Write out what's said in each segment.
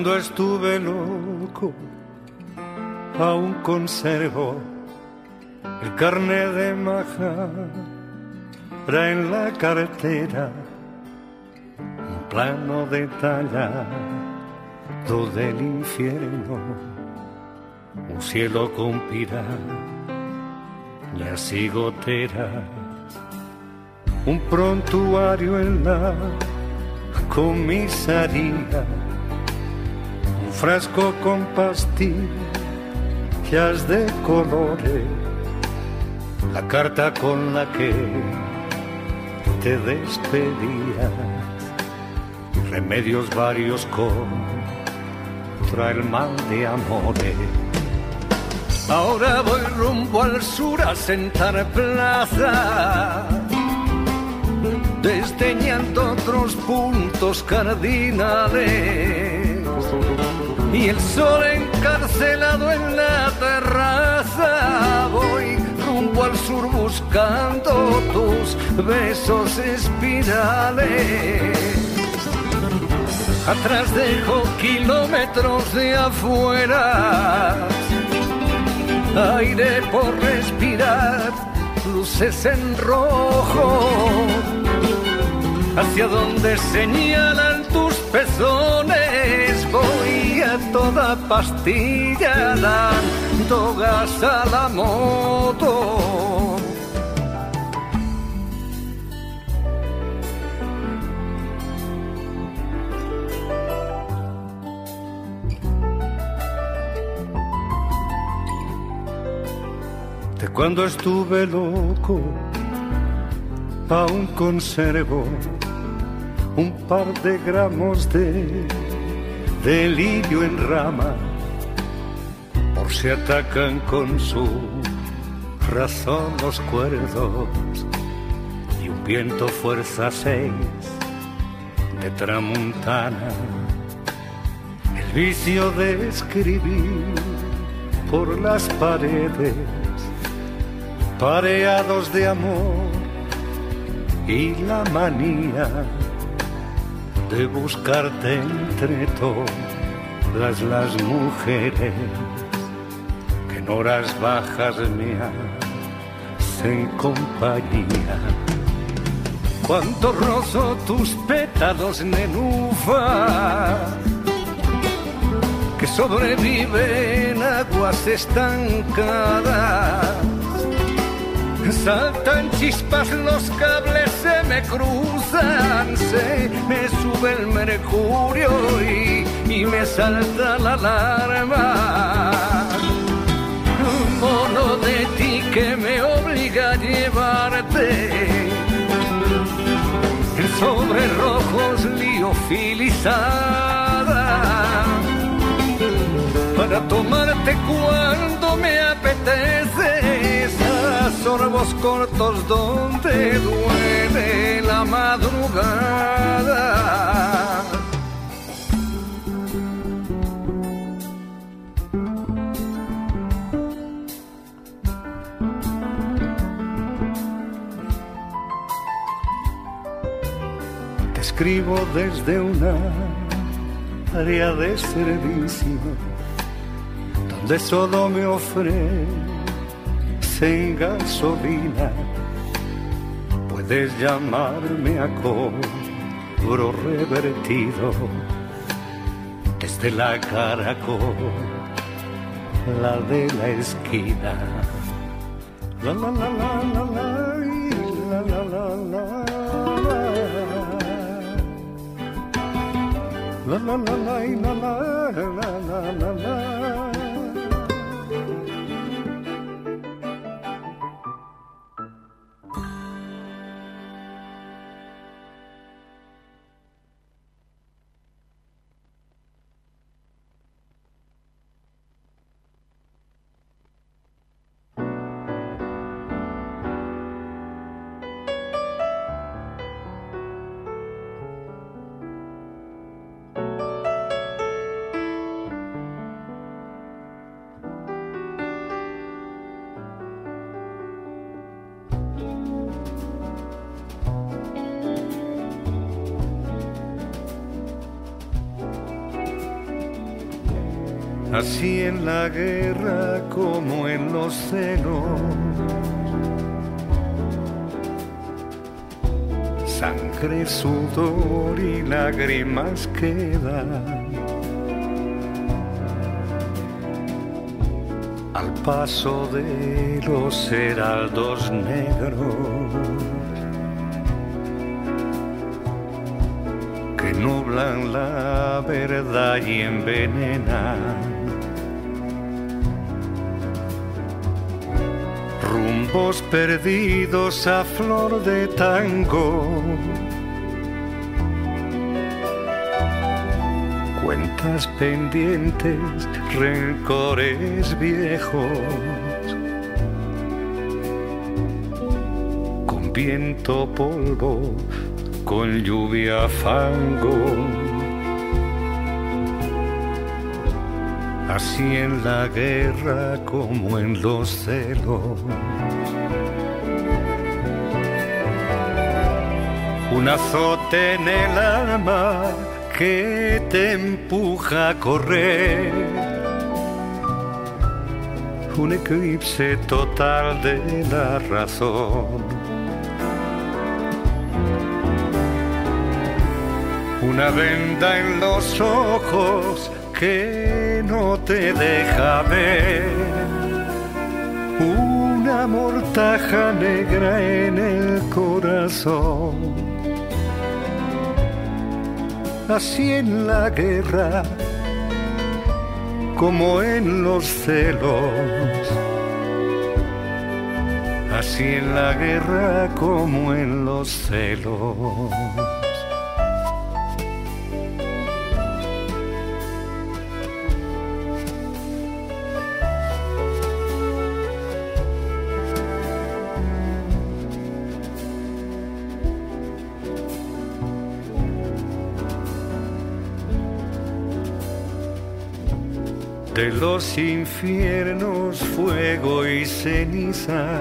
Cuando estuve loco, aún conservo el carne de maja en la cartera, un plano detallado del infierno, un cielo con y goteras, un prontuario en la comisaría frasco con pastillas de colores, la carta con la que te despedías, remedios varios contra el mal de amores. Ahora voy rumbo al sur a sentar plaza, desdeñando otros puntos cardinales y el sol encarcelado en la terraza. Voy rumbo al sur buscando tus besos espirales. Atrás dejo kilómetros de afuera, aire por respirar, luces en rojo, hacia donde señalan tus pezones toda pastilla dando gas a la moto. De cuando estuve loco, aún conservo un par de gramos de delirio en rama, por si atacan con su razón los cuerdos y un viento fuerza seis de tramuntana, el vicio de escribir por las paredes, pareados de amor y la manía de buscarte entre todas las mujeres que en horas bajas me hacen compañía. Cuánto rozo tus pétalos, nenufa, que sobreviven aguas estancadas Saltan chispas los cables, se me cruzan, se me sube el mercurio y, y me salta la alarma. Mono de ti que me obliga a llevarte. Sobre rojos liofilizada. Para tomarte cuando me apetece sorbos cortos donde duele la madrugada. Te escribo desde una área de servicio donde solo me ofrece en gasolina. Puedes llamarme a cobro revertido desde la caracol la de la esquina. La la la la la la la la la la la la la la la la la la así en la guerra como en los celos. Sangre, sudor y lágrimas quedan. Al paso de los heraldos negros que nublan la verdad y envenenan rumbos perdidos a flor de tango. Cuentas pendientes, rencores viejos. Con viento polvo, con lluvia fango así en la guerra como en los celos. Un azote en el alma que te empuja a correr. Un eclipse total de la razón. Una venda en los ojos que no te deja ver una mortaja negra en el corazón. Así en la guerra como en los celos. Así en la guerra como en los celos. Los infiernos fuego y ceniza.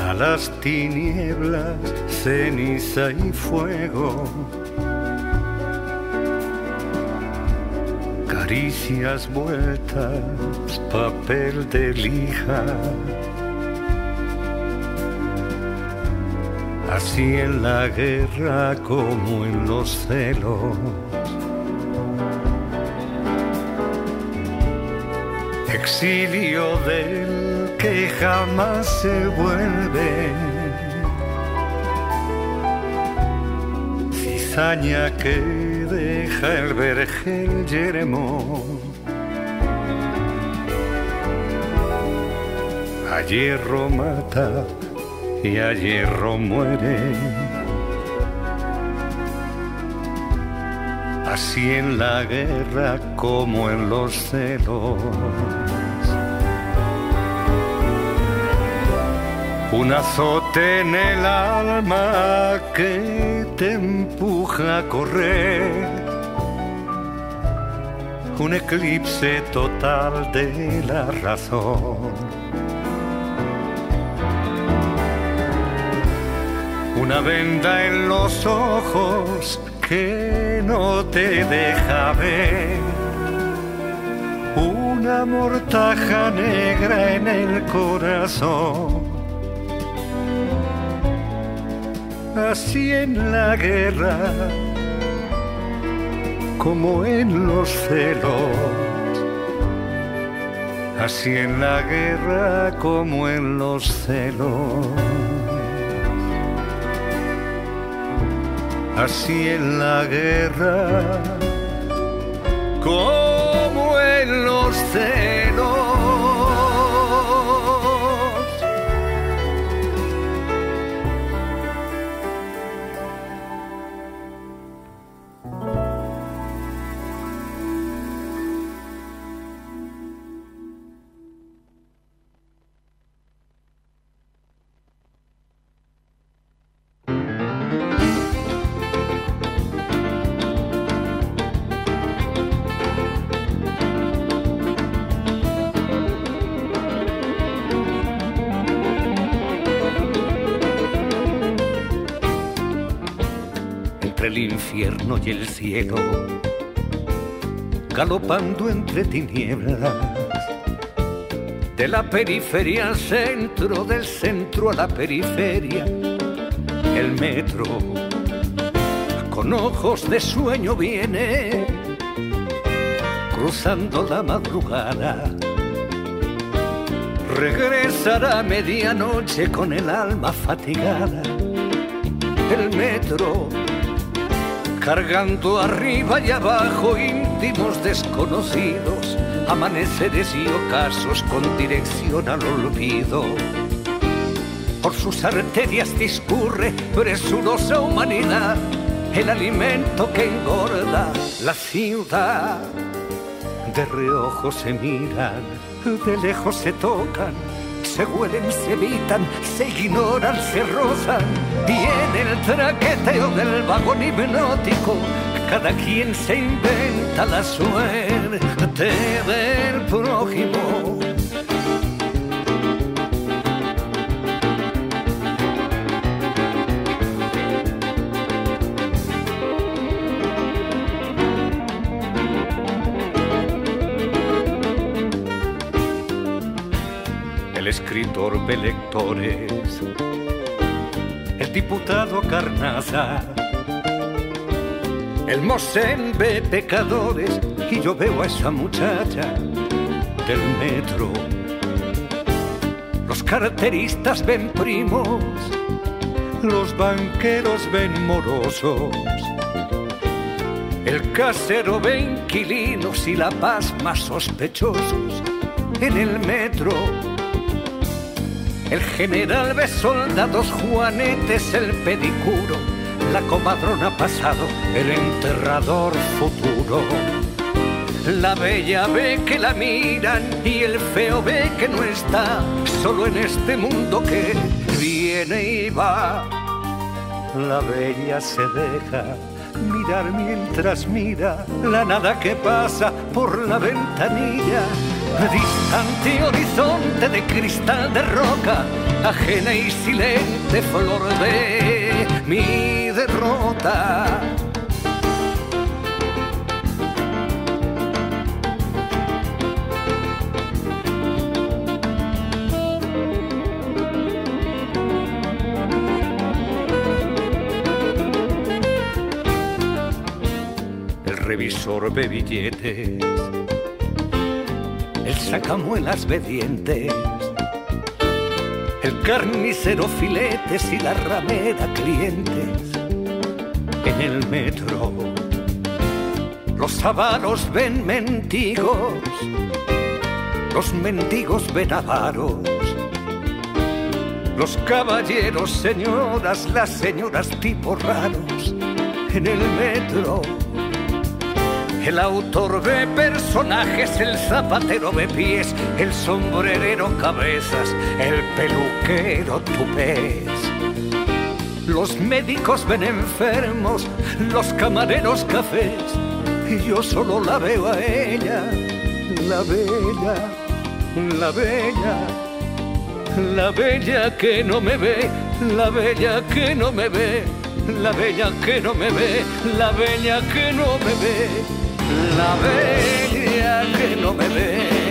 A las tinieblas ceniza y fuego. Caricias vueltas, papel de lija. Así en la guerra como en los celos exilio del que jamás se vuelve. Cizaña que deja el vergel yermo. A hierro mata y a hierro muere. Así en la guerra como en los celos un azote en el alma que te empuja a correr, un eclipse total de la razón. Una venda en los ojos que no te deja ver, una mortaja negra en el corazón así en la guerra como en los celos, así en la guerra como en los celos. Así en la guerra como en los celos. Infierno y el cielo, galopando entre tinieblas. De la periferia al centro, del centro a la periferia, el metro con ojos de sueño viene, cruzando la madrugada. Regresará a medianoche con el alma fatigada. El metro cargando arriba y abajo íntimos desconocidos, amaneceres y ocasos con dirección al olvido. Por sus arterias discurre presurosa humanidad, el alimento que engorda la ciudad. De reojo se miran, de lejos se tocan se huelen, se evitan, se ignoran, se rozan. Y el traqueteo del vagón hipnótico, cada quien se inventa la suerte del prójimo. De lectores, el diputado Carnaza, el Mosén ve pecadores. Y yo veo a esa muchacha del metro. Los carteristas ven primos, los banqueros ven morosos. El casero ve inquilinos y la paz más sospechosos en el metro el general ve soldados, juanetes, el pedicuro, la comadrona pasado, el enterrador futuro. La bella ve que la miran y el feo ve que no está solo en este mundo que viene y va. La bella se deja mirar mientras mira la nada que pasa por la ventanilla distante horizonte de cristal de roca, ajena y silente flor de mi derrota. El revisor de billetes sacamuelas de dientes, el carnicero filetes y la ramera clientes. En el metro, los avaros ven mendigos, los mendigos ven avaros. Los caballeros, señoras, las señoras tipos raros en el metro el autor ve personajes, el zapatero ve pies, el sombrerero cabezas, el peluquero tupés. Los médicos ven enfermos, los camareros cafés, y yo solo la veo a ella, la bella, la bella, la bella que no me ve, la bella que no me ve, la bella que no me ve, la bella que no me ve la bella que no me ve.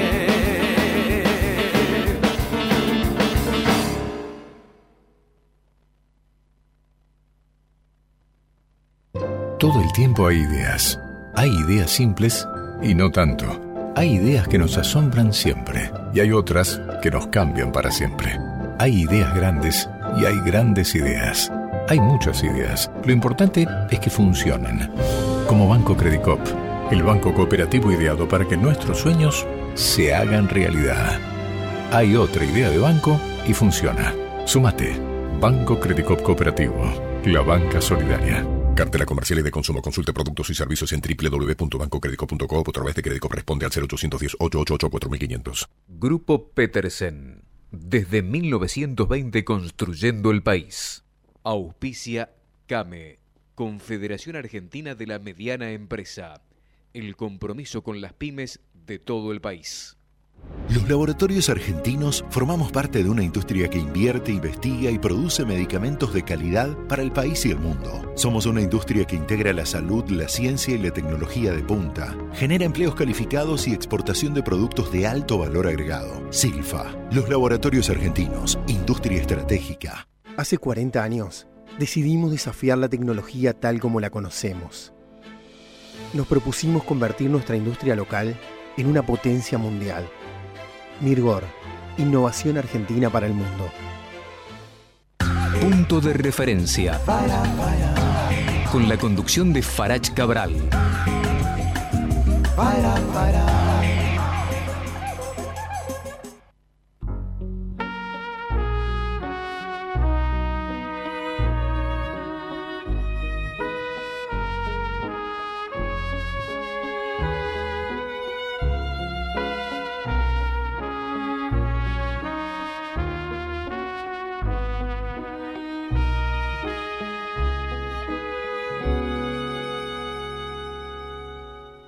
Todo el tiempo hay ideas, Hay ideas simples y no tanto. Hay ideas que nos asombran siempre y hay otras que nos cambian para siempre. Hay ideas grandes y hay grandes ideas. Hay muchas ideas. Lo importante es que funcionen. Como Banco Credicop, el banco cooperativo ideado para que nuestros sueños se hagan realidad. Hay otra idea de banco y funciona. Sumate. Banco Credicop Cooperativo. La banca solidaria. Cartela comercial y de consumo. Consulte productos y servicios en www.bancocredico.com o a través de crédito responde al 0810 888 4500. Grupo Petersen. Desde 1920 construyendo el país. Auspicia CAME. Confederación Argentina de la Mediana Empresa. El compromiso con las pymes de todo el país. Los laboratorios argentinos formamos parte de una industria que invierte, investiga y produce medicamentos de calidad para el país y el mundo. Somos una industria que integra la salud, la ciencia y la tecnología de punta. Genera empleos calificados y exportación de productos de alto valor agregado. Silfa, los laboratorios argentinos, industria estratégica. Hace 40 años, decidimos desafiar la tecnología tal como la conocemos. Nos propusimos convertir nuestra industria local en una potencia mundial Mirgor, innovación argentina para el mundo. Punto de referencia. Con la conducción de Farach Cabral.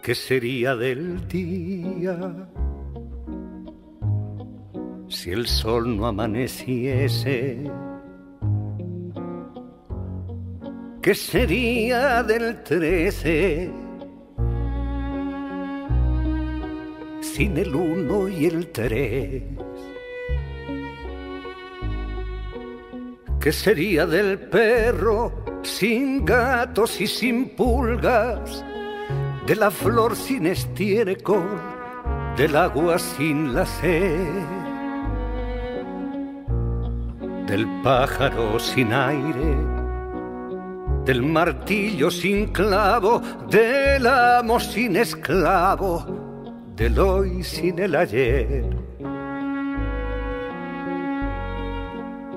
¿Qué sería del día si el sol no amaneciese? ¿Qué sería del trece sin el uno y el tres? ¿Qué sería del perro sin gatos y sin pulgas? De la flor sin estiércol, del agua sin la sed, del pájaro sin aire, del martillo sin clavo, del amo sin esclavo, del hoy sin el ayer.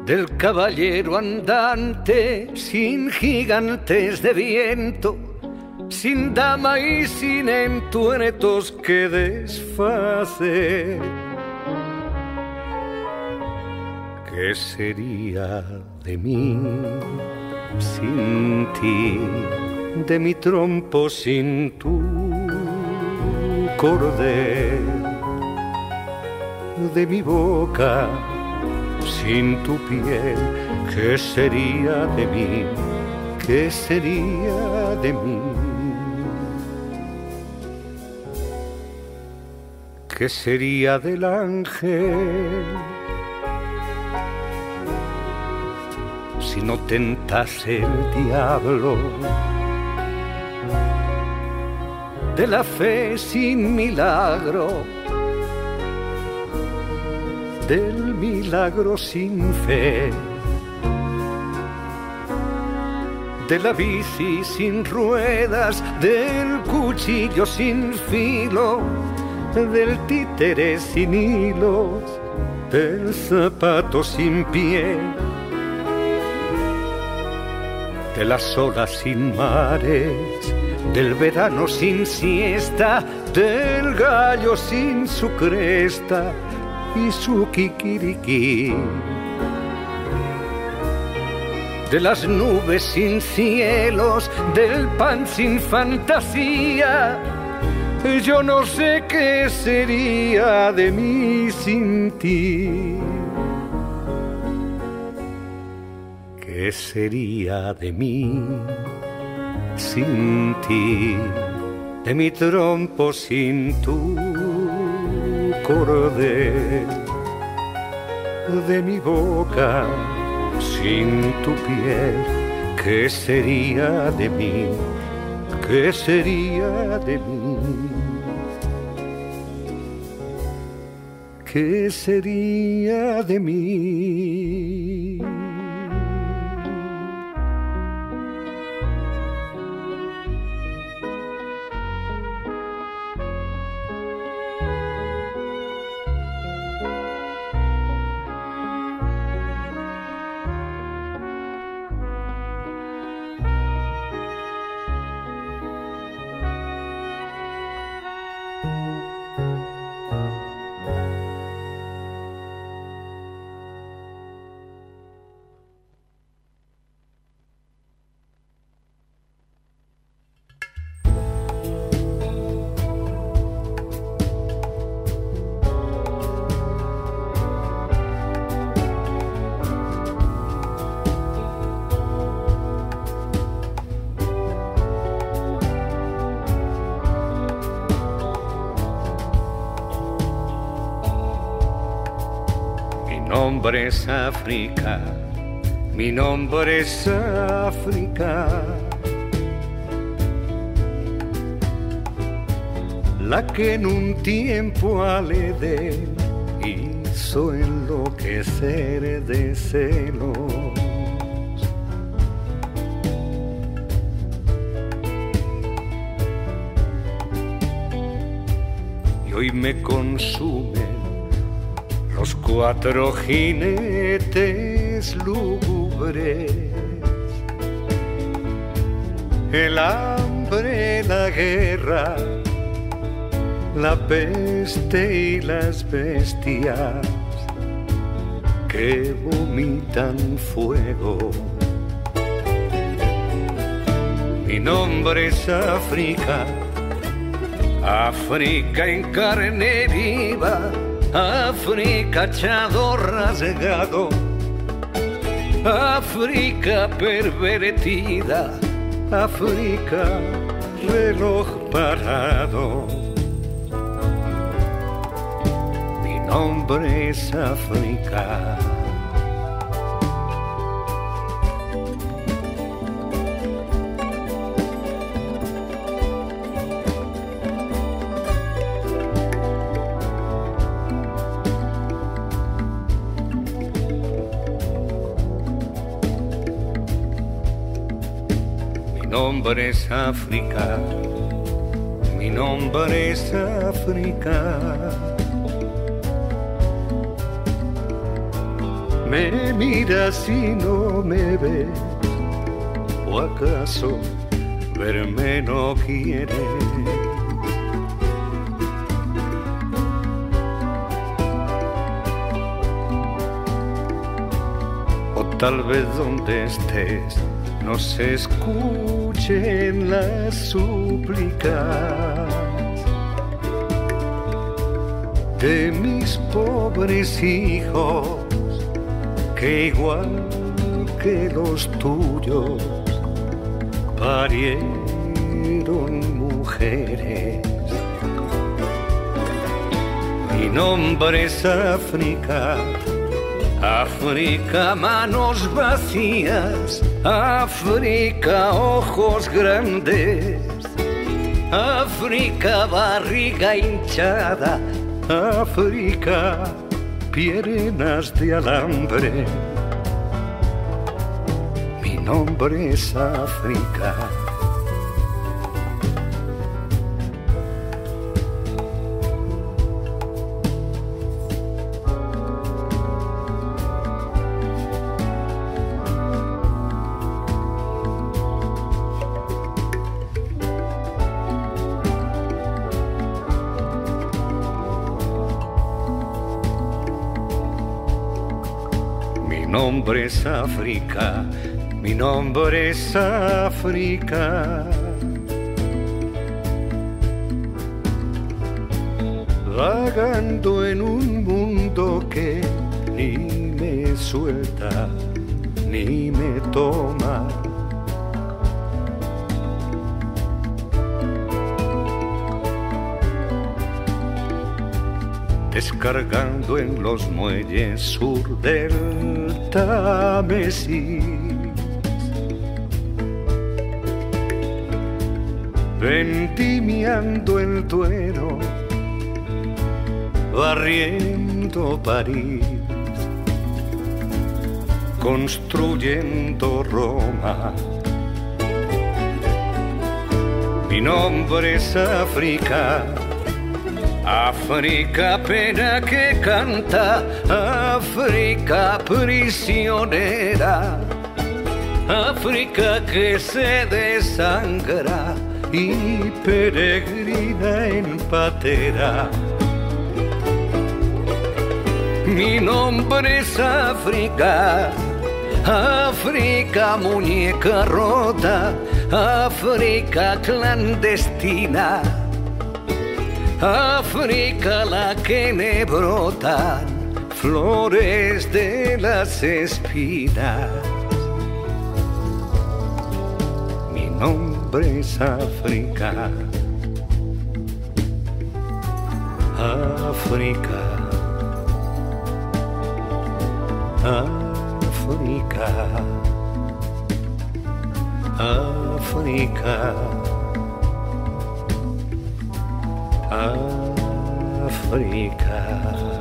Del caballero andante sin gigantes de viento, sin dama y sin entuertos que desfacer. ¿Qué sería de mí sin ti, de mi trompo sin tu cordel, de mi boca sin tu piel? ¿Qué sería de mí? ¿Qué sería de mí? ¿Qué sería del ángel si no tentase el diablo? De la fe sin milagro, del milagro sin fe, de la bici sin ruedas, del cuchillo sin filo del títere sin hilos, del zapato sin pie, de las olas sin mares, del verano sin siesta, del gallo sin su cresta y su kikiriki. De las nubes sin cielos, del pan sin fantasía, yo no sé qué sería de mí sin ti. ¿Qué sería de mí sin ti? De mi trompo sin tu cordel, de mi boca sin tu piel. ¿Qué sería de mí? ¿qué sería de mí? ¿Qué sería de mí? Nombre es África, mi nombre es África. La que en un tiempo al Edén hizo enloquecer de celos. Y hoy me consume los cuatro jinetes lúgubres, el hambre, la guerra, la peste y las bestias que vomitan fuego. Mi nombre es África, África en carne viva África echado rasgado, África pervertida, África reloj parado. Mi nombre es África. Nombre es África, mi nombre es África. Me miras y no me ves, o acaso verme no quieres. O tal vez donde estés no se escuchen las súplicas de mis pobres hijos, que igual que los tuyos parieron mujeres. Mi nombre es África África, manos vacías, África, ojos grandes, África, barriga hinchada, África, piernas de alambre. Mi nombre es África. Nombre es África, mi nombre es África. Vagando en un mundo que ni me suelta ni me toma. Descargando en los muelles sur del vendimiando el duero, barriendo París, construyendo Roma. Mi nombre es África, África pena que canta, África prisionera, África que se desangra y peregrina en patera. Mi nombre es África, África muñeca rota, África clandestina, África la que me brotan flores de las espinas. Mi nombre es África. África. África. África. África.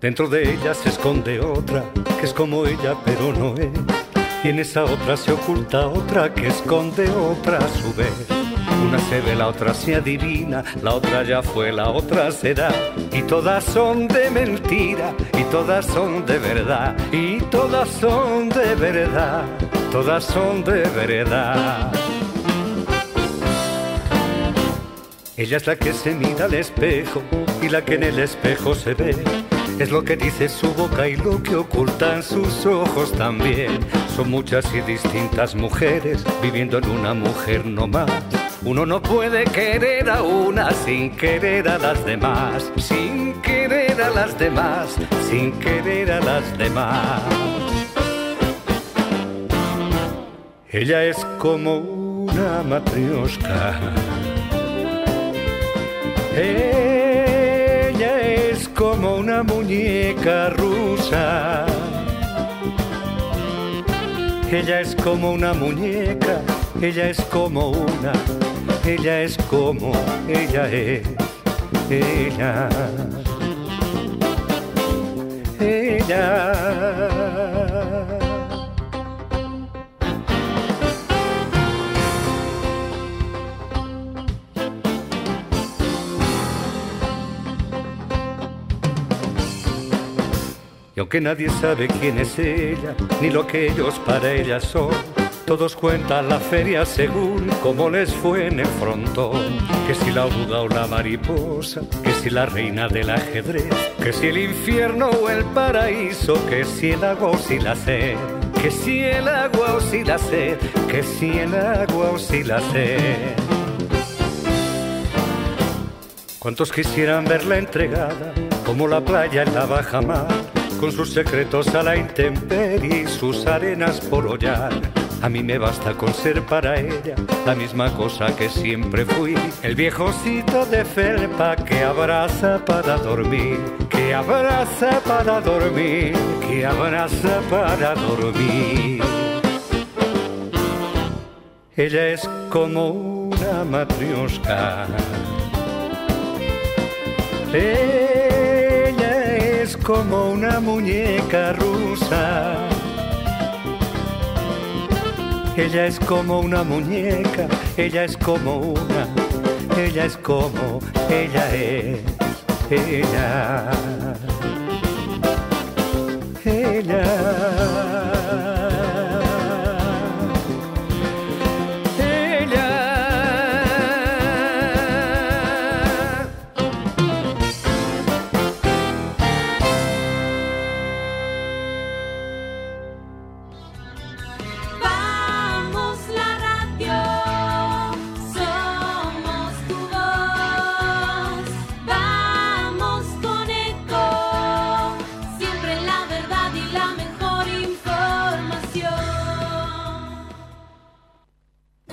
Dentro de ella se esconde otra, que es como ella pero no es. Y en esa otra se oculta otra, que esconde otra a su vez. Una se ve, la otra se adivina, la otra ya fue, la otra será. Y todas son de mentira, y todas son de verdad, y todas son de verdad, todas son de verdad. Ella es la que se mira al espejo y la que en el espejo se ve es lo que dice su boca y lo que ocultan sus ojos también. Son muchas y distintas mujeres viviendo en una mujer no más. Uno no puede querer a una sin querer a las demás, sin querer a las demás, sin querer a las demás. Ella es como una matrioshka. Es como una muñeca rusa. Ella es como una muñeca, ella es como una, ella es como, ella es, ella, ella. Y aunque nadie sabe quién es ella, ni lo que ellos para ella son, todos cuentan la feria según cómo les fue en el frontón. Que si la oruga o la mariposa, que si la reina del ajedrez, que si el infierno o el paraíso, que si el agua o si la sed, que si el agua o si la sed, que si el agua o si la sed. ¿Cuántos quisieran verla entregada como la playa en la baja mar? Con sus secretos a la intemperie y sus arenas por hollar. A mí me basta con ser para ella la misma cosa que siempre fui, el viejocito de felpa que abraza para dormir, que abraza para dormir, que abraza para dormir. Ella es como una matrioshka. Es como una muñeca rusa. Ella es como una muñeca, ella es como una, ella es como, ella es, ella, ella,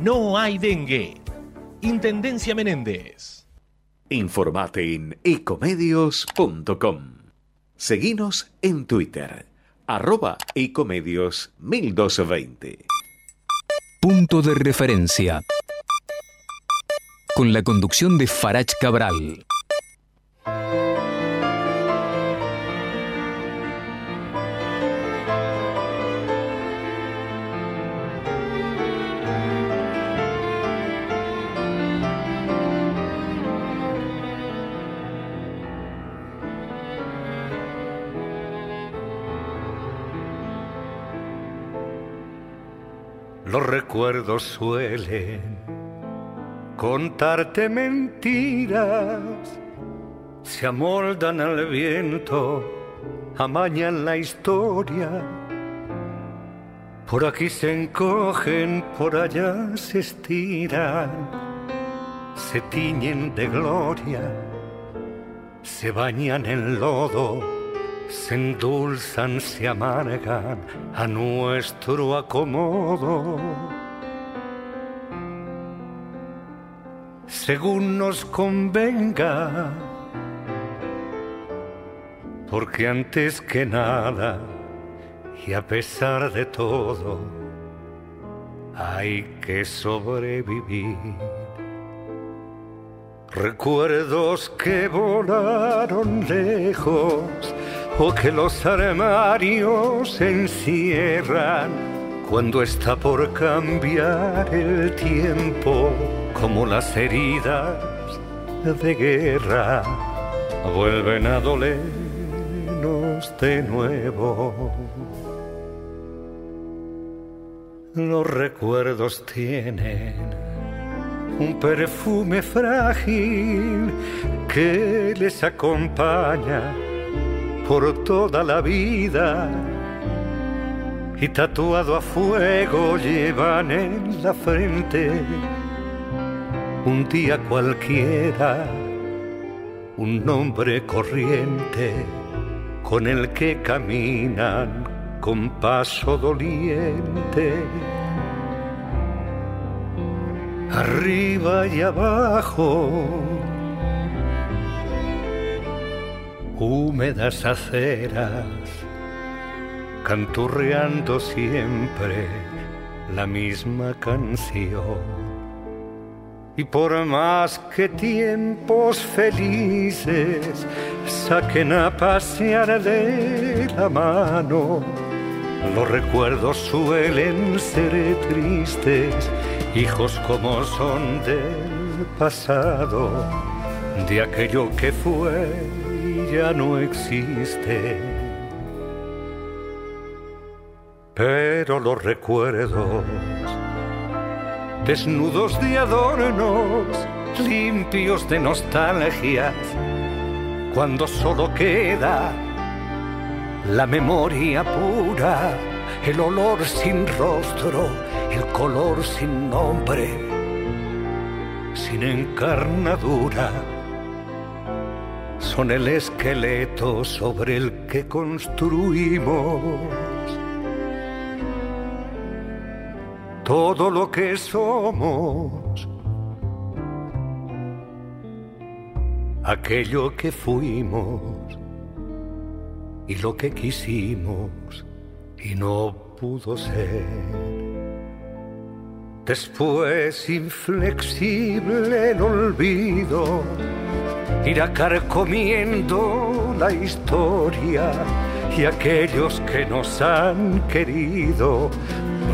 no hay dengue. Intendencia Menéndez. Informate en ecomedios.com. Seguinos en Twitter, arroba ecomedios 1220. Punto de referencia. Con la conducción de Farach Cabral. Los recuerdos suelen contarte mentiras, se amoldan al viento, amañan la historia. Por aquí se encogen, por allá se estiran, se tiñen de gloria, se bañan en lodo se endulzan, se amargan a nuestro acomodo. Según nos convenga, porque antes que nada y a pesar de todo, hay que sobrevivir. Recuerdos que volaron lejos o que los armarios encierran cuando está por cambiar el tiempo, como las heridas de guerra vuelven a dolernos de nuevo. Los recuerdos tienen un perfume frágil que les acompaña por toda la vida y tatuado a fuego llevan en la frente un día cualquiera, un nombre corriente con el que caminan con paso doliente. Arriba y abajo húmedas aceras, canturreando siempre la misma canción. Y por más que tiempos felices saquen a pasear de la mano, los recuerdos suelen ser tristes, hijos como son del pasado, de aquello que fue ya no existe. Pero los recuerdos, desnudos de adornos, limpios de nostalgias, cuando solo queda la memoria pura, el olor sin rostro, el color sin nombre, sin encarnadura son el esqueleto sobre el que construimos todo lo que somos, aquello que fuimos y lo que quisimos y no pudo ser. Después, inflexible el olvido, irá carcomiendo la historia y aquellos que nos han querido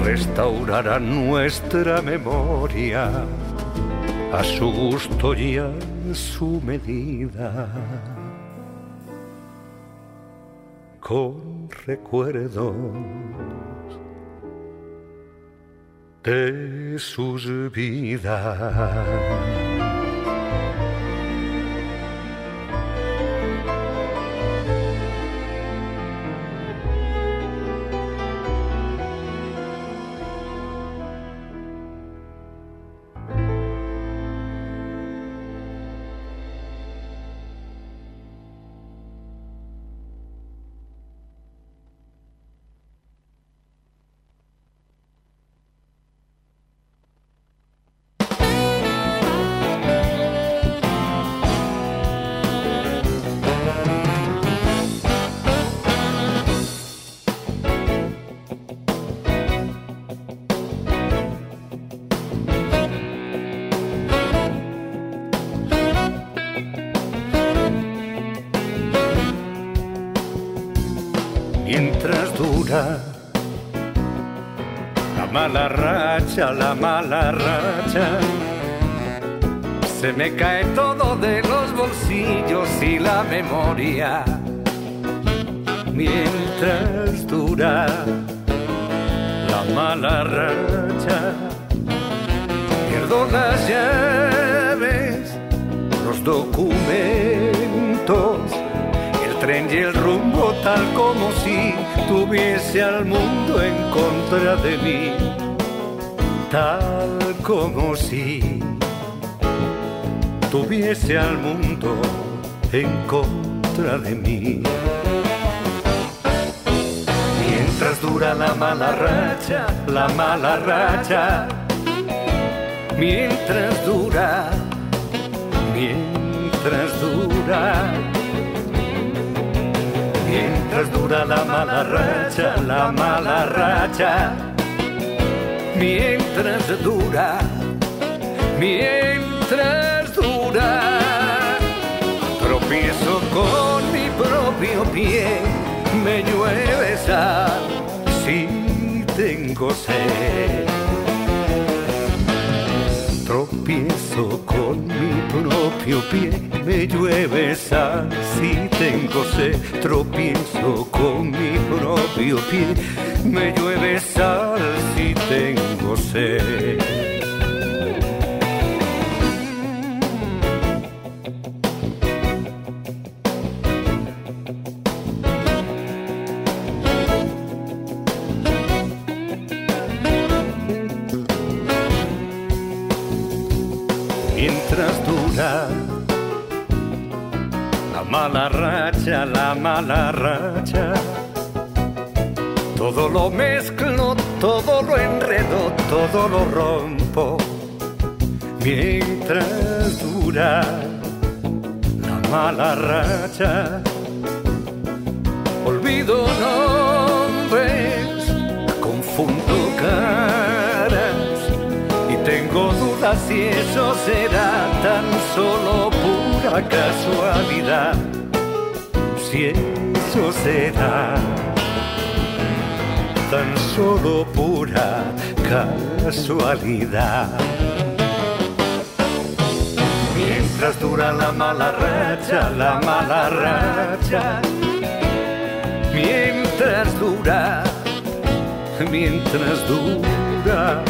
restaurarán nuestra memoria a su gusto y a su medida. Con recuerdos de sus vidas. Mientras dura la mala racha, la mala racha, mientras dura, mientras dura. Mientras dura la mala racha, la mala racha mientras dura, mientras dura. Tropiezo con mi propio pie, me llueve sal si tengo sed. Tropiezo con mi propio pie, me llueve sal si tengo sed. Tropiezo con mi propio pie, me llueve sal si tengo sed. La mala racha todo lo mezclo, todo lo enredo, todo lo rompo. Mientras dura la mala racha, olvido nombres, confundo caras y tengo dudas si eso será tan solo pura casualidad. Si eso será tan solo pura casualidad. Mientras dura la mala racha, la mala racha, mientras dura, mientras dura.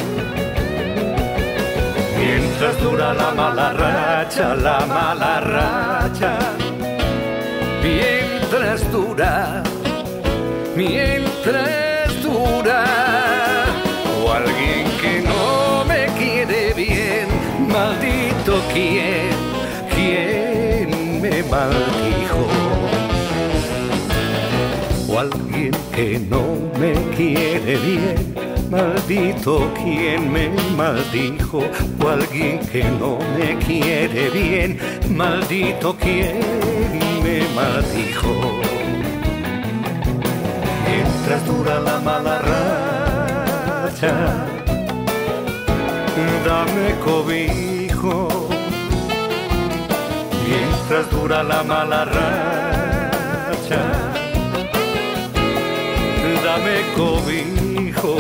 Mientras dura la mala racha, la mala racha, mientras dura, mientras o alguien que no me quiere bien, maldito quien, quien me maldijo. O alguien que no me quiere bien, maldito quien me maldijo. O alguien que no me quiere bien, maldito quien me maldijo. Mientras dura la mala racha, dame cobijo, mientras dura la mala racha, dame cobijo,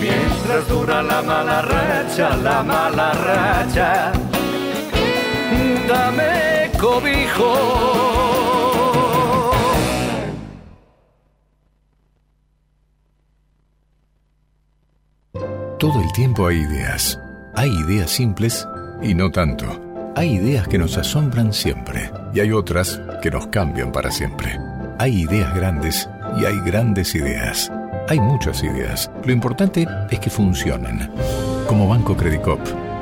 mientras dura la mala racha, la mala racha, dame cobijo. Todo el tiempo hay ideas. Hay ideas simples y no tanto. Hay ideas que nos asombran siempre y hay otras que nos cambian para siempre. Hay ideas grandes y hay grandes ideas. Hay muchas ideas. Lo importante es que funcionen. Como Banco Credicop,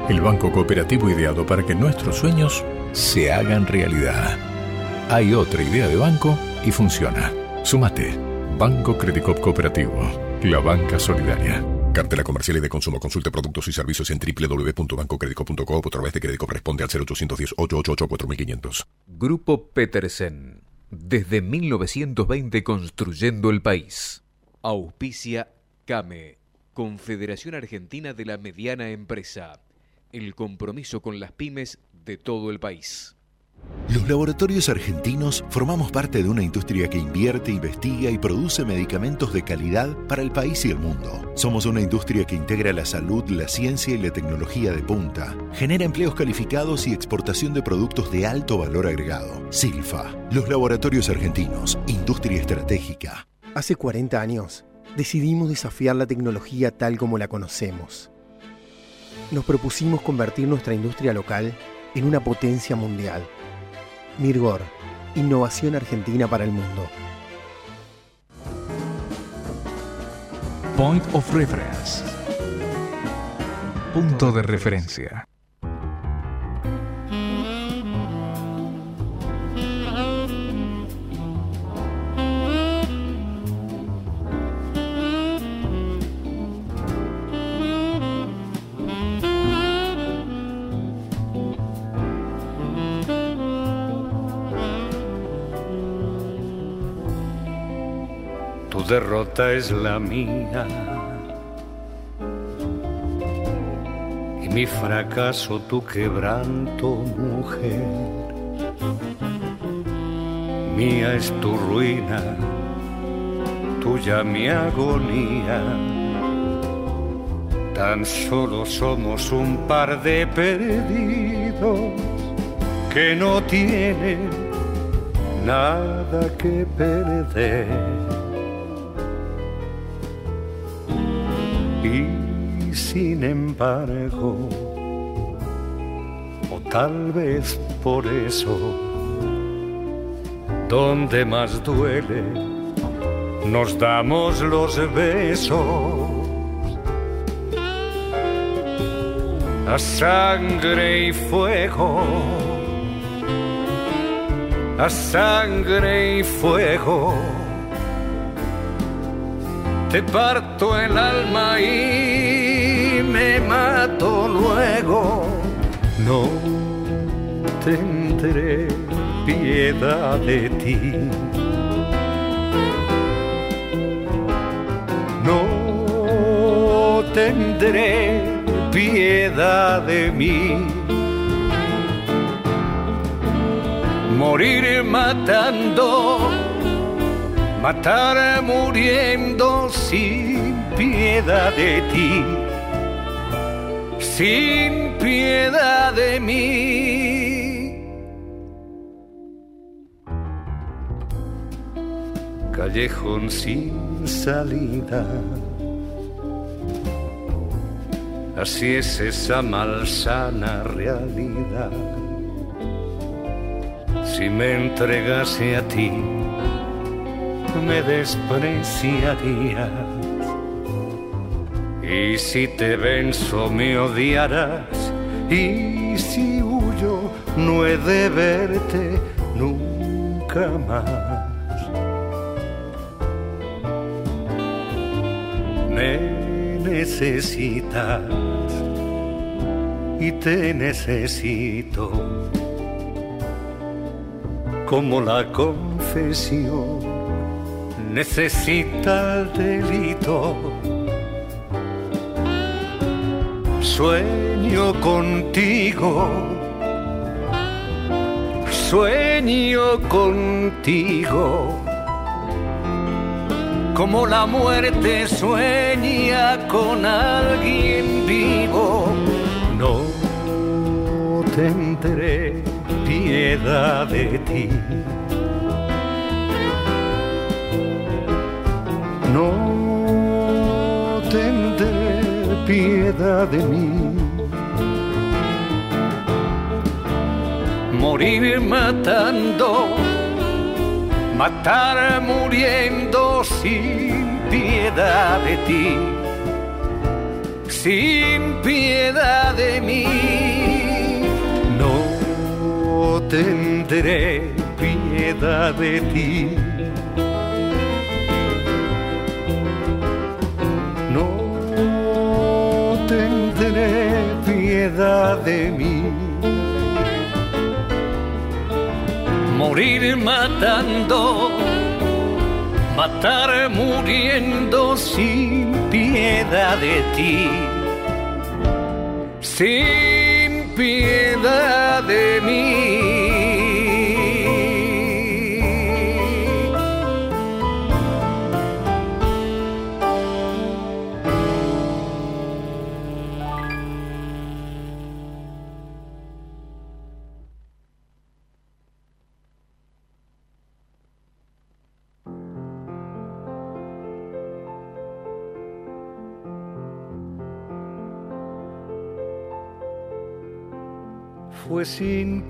el banco cooperativo ideado para que nuestros sueños se hagan realidad. Hay otra idea de banco y funciona. Sumate. Banco Credicop Cooperativo. La banca solidaria. Cartela comercial y de consumo. Consulte productos y servicios en www.bancocredico.com o a través de crédito corresponde al 0810 888 4500. Grupo Petersen. Desde 1920 construyendo el país. Auspicia CAME. Confederación Argentina de la Mediana Empresa. El compromiso con las pymes de todo el país. Los laboratorios argentinos formamos parte de una industria que invierte, investiga y produce medicamentos de calidad para el país y el mundo. Somos una industria que integra la salud, la ciencia y la tecnología de punta. Genera empleos calificados y exportación de productos de alto valor agregado. Silfa, los laboratorios argentinos, industria estratégica. Hace 40 años, decidimos desafiar la tecnología tal como la conocemos. Nos propusimos convertir nuestra industria local en una potencia mundial Mirgor, innovación argentina para el mundo. Point of Reference. Punto de referencia. Derrota es la mía. Y mi fracaso tu quebranto, mujer. Mía es tu ruina, tuya mi agonía. Tan solo somos un par de perdidos que no tienen nada que perder. Sin embargo, o tal vez por eso, donde más duele, nos damos los besos. A sangre y fuego, a sangre y fuego te parto el alma y me mato luego. No tendré piedad de ti. No tendré piedad de mí. Morir matando matar muriendo sin piedad de ti, sin piedad de mí. Callejón sin salida. Así es esa malsana realidad. Si me entregase a ti, me despreciarías. Y si te venzo me odiarás. Y si huyo no he de verte nunca más. Me necesitas y te necesito como la confesión necesita el delito Sueño contigo, sueño contigo, como la muerte sueña con alguien vivo. No tendré piedad de ti. Piedad de mí. Morir matando, matar muriendo sin piedad de ti, sin piedad de mí. No tendré piedad de ti. De mí. Morir matando, matar muriendo sin piedad de ti. Sin piedad de mí.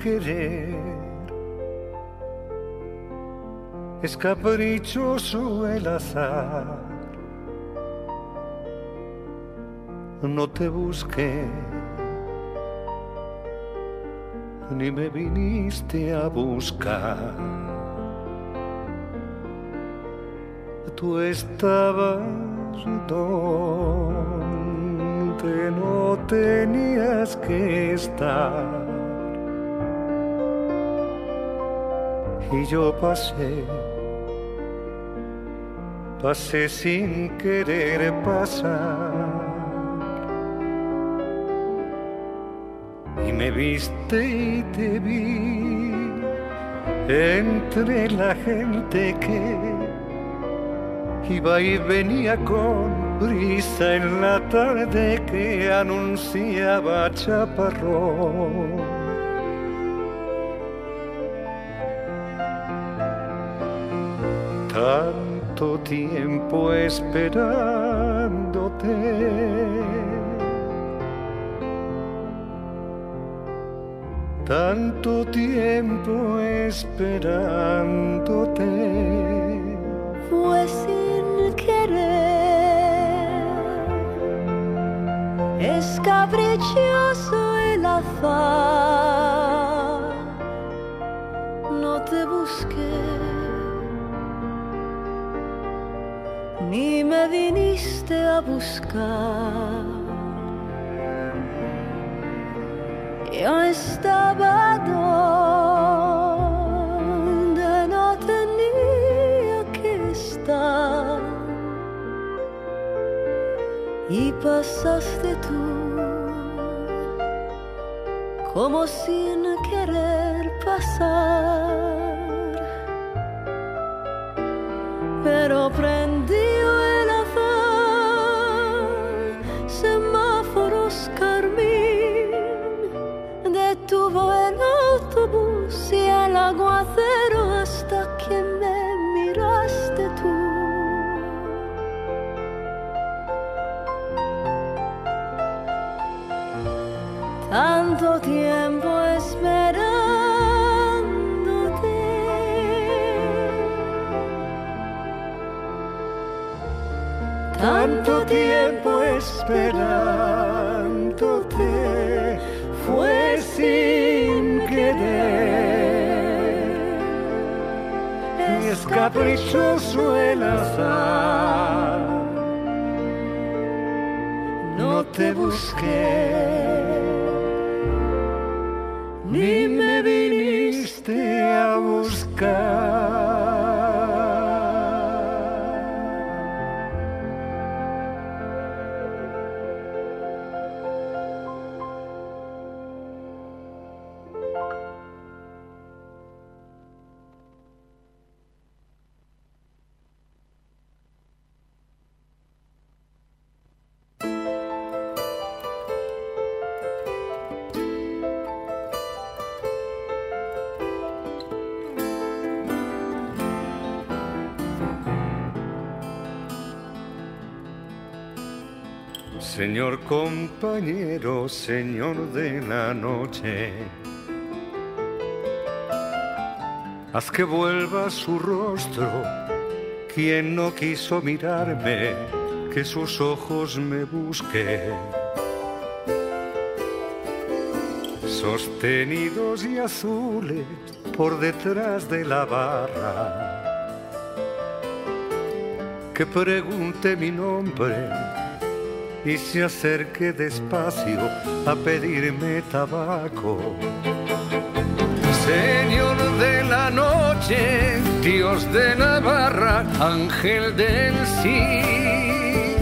Querer, es caprichoso el azar. No te busqué, ni me viniste a buscar. Tú estabas donde no tenías que estar. Y yo pasé, pasé sin querer pasar. Y me viste y te vi entre la gente que iba y venía con brisa en la tarde que anunciaba chaparrón. Tanto tiempo esperándote. Tanto tiempo esperándote. Fue sin querer. Es caprichoso el azar. No te busqué. Ni me viniste a buscar. Yo estaba donde no tenía que estar y pasaste tú como sin querer pasar. Es caprichoso el azar. No te busqué, ni me viniste a buscar. Compañero, Señor de la noche, haz que vuelva su rostro, quien no quiso mirarme, que sus ojos me busquen. Sostenidos y azules por detrás de la barra, que pregunte mi nombre y se acerque despacio a pedirme tabaco. Señor de la noche, Dios de la barra, ángel del sí,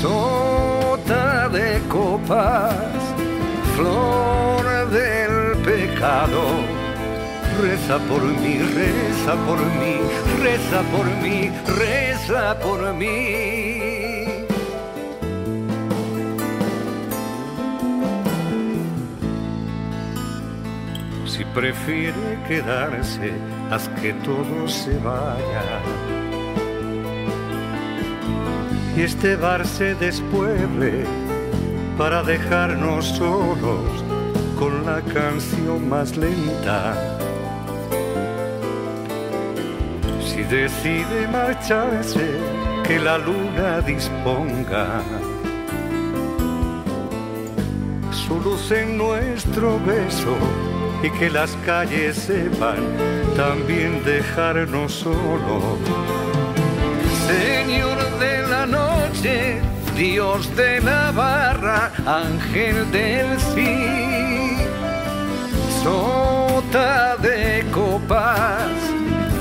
sota de copas, flor del pecado. Reza por mí, reza por mí, reza por mí, reza por mí. Si prefiere quedarse, haz que todo se vaya. Y este bar se despueble para dejarnos solos con la canción más lenta. Si decide marcharse, que la luna disponga su luz en nuestro beso y que las calles sepan también dejarnos solos. Señor de la noche, Dios de la barra, ángel del sí, sota de copas,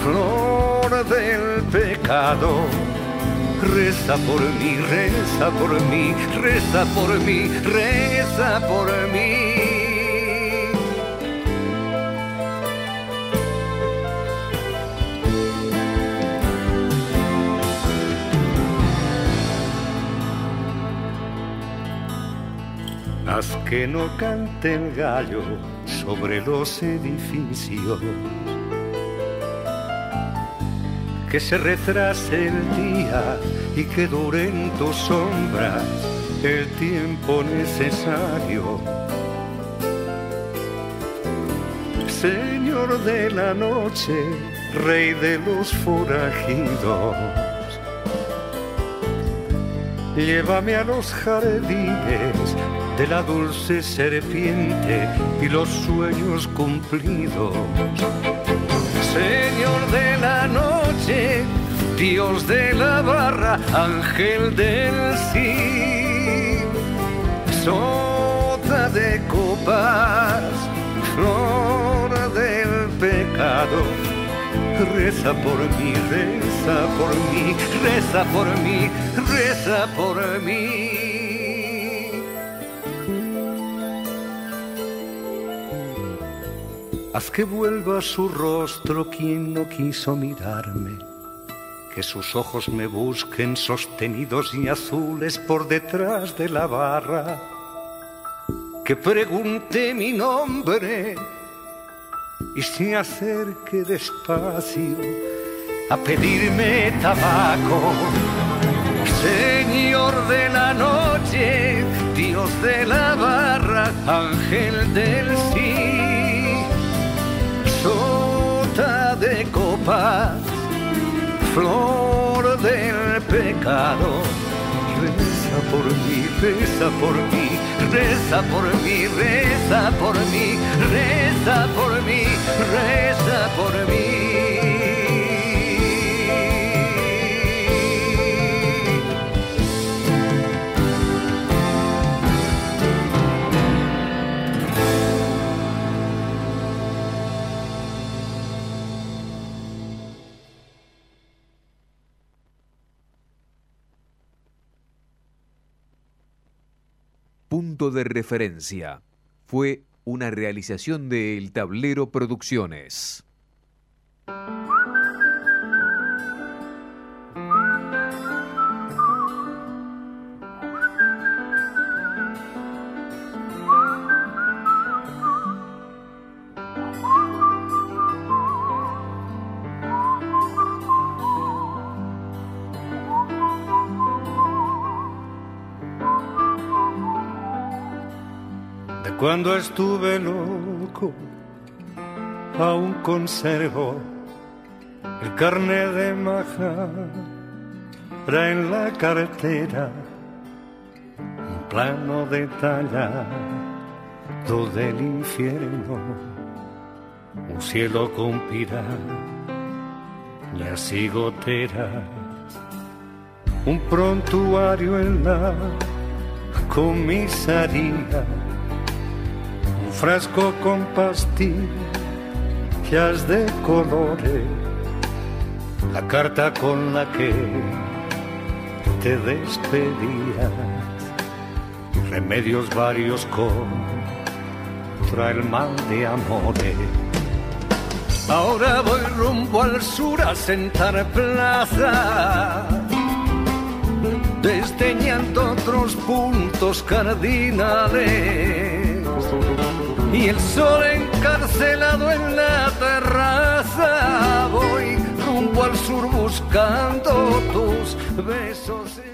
flor del pecado. Reza por mí, reza por mí, reza por mí, reza por mí. Haz que no cante el gallo sobre los edificios. Que se retrase el día y que duren tus sombras el tiempo necesario. Señor de la noche, Rey de los forajidos. Llévame a los jardines de la dulce serpiente y los sueños cumplidos. Señor de la noche, Dios de la barra, ángel del sí, sota de copas, flor del pecado. Reza por mí, reza por mí, reza por mí, reza por mí. Haz que vuelva su rostro quien no quiso mirarme, que sus ojos me busquen sostenidos y azules por detrás de la barra, que pregunte mi nombre y se acerque despacio a pedirme tabaco. Señor de la noche, Dios de la barra, ángel del sí copas, flor del pecado. Reza por mí, reza por mí, reza por mí, reza por mí, reza por mí, reza por mí. Punto de referencia. Fue una realización de El Tablero Producciones. Cuando estuve loco, aún conservo el carnet de maja en la cartera, un plano detallado del infierno, un cielo con y goteras, un prontuario en la comisaría, frasco con pastillas de colores, la carta con la que te despedías, remedios varios contra el mal de amores. Ahora voy rumbo al sur a sentar plaza, desdeñando otros puntos cardinales. Y el sol encarcelado en la terraza, voy rumbo al sur buscando tus besos.